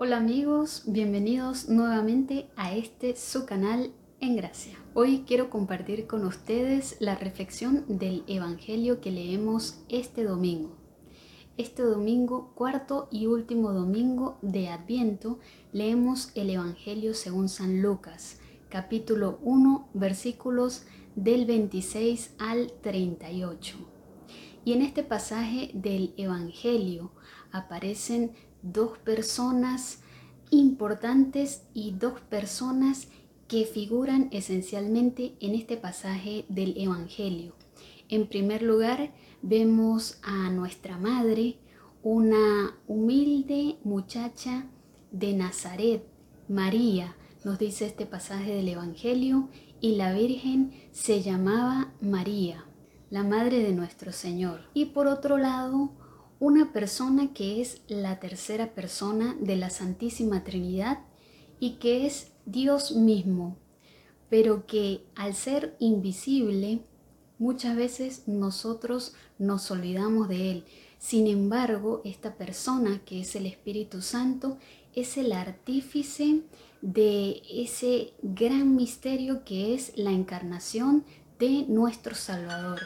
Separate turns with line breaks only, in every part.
Hola amigos, bienvenidos nuevamente a este su canal en gracia. Hoy quiero compartir con ustedes la reflexión del Evangelio que leemos este domingo. Este domingo, cuarto y último domingo de Adviento, leemos el Evangelio según San Lucas, capítulo 1, versículos del 26 al 38. Y en este pasaje del Evangelio aparecen dos personas importantes y dos personas que figuran esencialmente en este pasaje del Evangelio. En primer lugar, vemos a nuestra madre, una humilde muchacha de Nazaret, María, nos dice este pasaje del Evangelio, y la Virgen se llamaba María, la madre de nuestro Señor. Y por otro lado, una persona que es la tercera persona de la Santísima Trinidad y que es Dios mismo, pero que al ser invisible, muchas veces nosotros nos olvidamos de Él. Sin embargo, esta persona que es el Espíritu Santo es el artífice de ese gran misterio que es la encarnación de nuestro Salvador.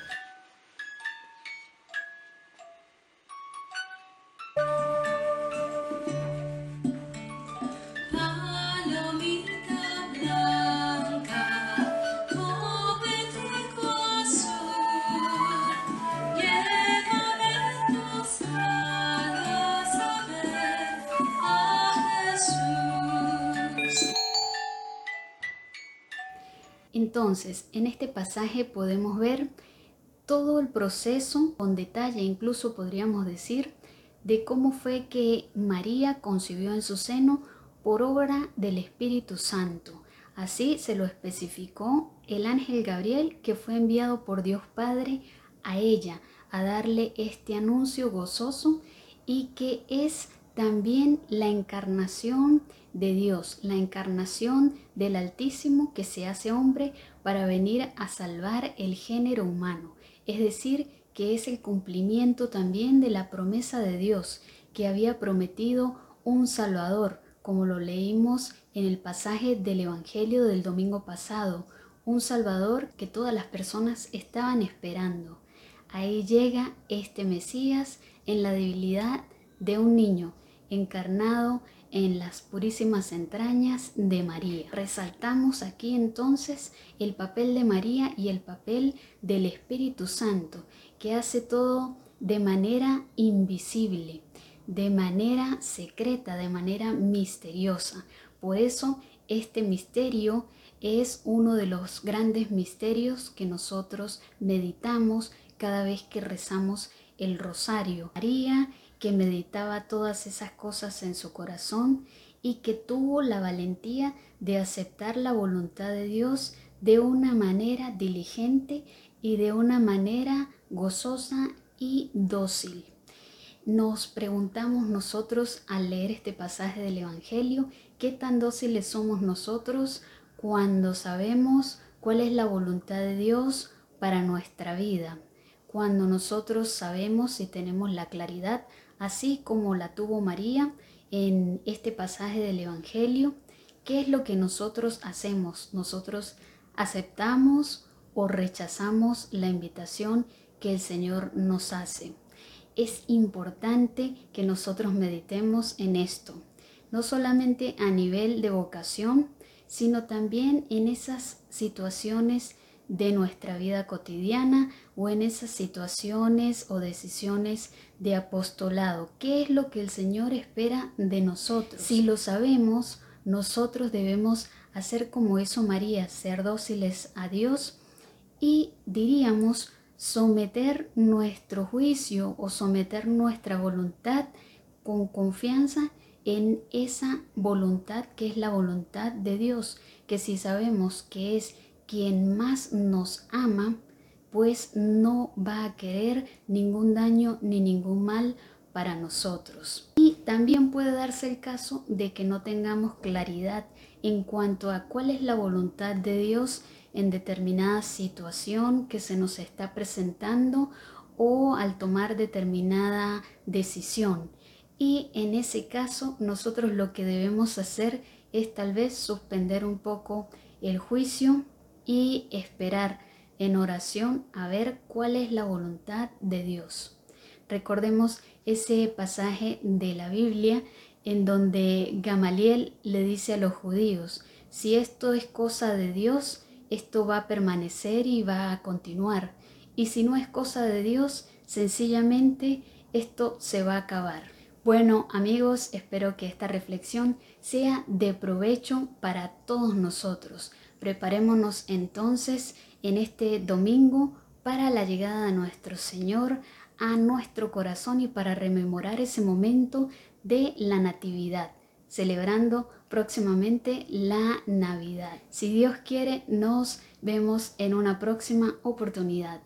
Entonces, en este pasaje podemos ver todo el proceso con detalle, incluso podríamos decir, de cómo fue que María concibió en su seno por obra del Espíritu Santo. Así se lo especificó el ángel Gabriel que fue enviado por Dios Padre a ella a darle este anuncio gozoso y que es también la encarnación de Dios, la encarnación del Altísimo que se hace hombre para venir a salvar el género humano, es decir, que es el cumplimiento también de la promesa de Dios que había prometido un Salvador, como lo leímos en el pasaje del Evangelio del domingo pasado, un Salvador que todas las personas estaban esperando. Ahí llega este Mesías en la debilidad de un niño, encarnado en las purísimas entrañas de María. Resaltamos aquí entonces el papel de María y el papel del Espíritu Santo, que hace todo de manera invisible, de manera secreta, de manera misteriosa. Por eso este misterio es uno de los grandes misterios que nosotros meditamos cada vez que rezamos el rosario. María que meditaba todas esas cosas en su corazón y que tuvo la valentía de aceptar la voluntad de Dios de una manera diligente y de una manera gozosa y dócil. Nos preguntamos nosotros al leer este pasaje del Evangelio, ¿qué tan dóciles somos nosotros cuando sabemos cuál es la voluntad de Dios para nuestra vida? Cuando nosotros sabemos y tenemos la claridad así como la tuvo María en este pasaje del Evangelio. ¿Qué es lo que nosotros hacemos? Nosotros aceptamos o rechazamos la invitación que el Señor nos hace. Es importante que nosotros meditemos en esto, no solamente a nivel de vocación, sino también en esas situaciones de nuestra vida cotidiana o en esas situaciones o decisiones de apostolado. ¿Qué es lo que el Señor espera de nosotros? Si lo sabemos, nosotros debemos hacer como eso María, ser dóciles a Dios y diríamos someter nuestro juicio o someter nuestra voluntad con confianza en esa voluntad que es la voluntad de Dios, que si sabemos que es quien más nos ama, pues no va a querer ningún daño ni ningún mal para nosotros. Y también puede darse el caso de que no tengamos claridad en cuanto a cuál es la voluntad de Dios en determinada situación que se nos está presentando o al tomar determinada decisión. y en ese caso nosotros lo que debemos hacer es tal vez suspender un poco el juicio y esperar en oración a ver cuál es la voluntad de Dios. Recordemos ese pasaje de la Biblia en donde Gamaliel le dice a los judíos, si esto es cosa de Dios, esto va a permanecer y va a continuar. Y si no es cosa de Dios, sencillamente esto se va a acabar. Bueno amigos, espero que esta reflexión sea de provecho para todos nosotros. Preparémonos entonces en este domingo para la llegada de nuestro Señor a nuestro corazón y para rememorar ese momento de la Natividad, celebrando próximamente la Navidad. Si Dios quiere, nos vemos en una próxima oportunidad.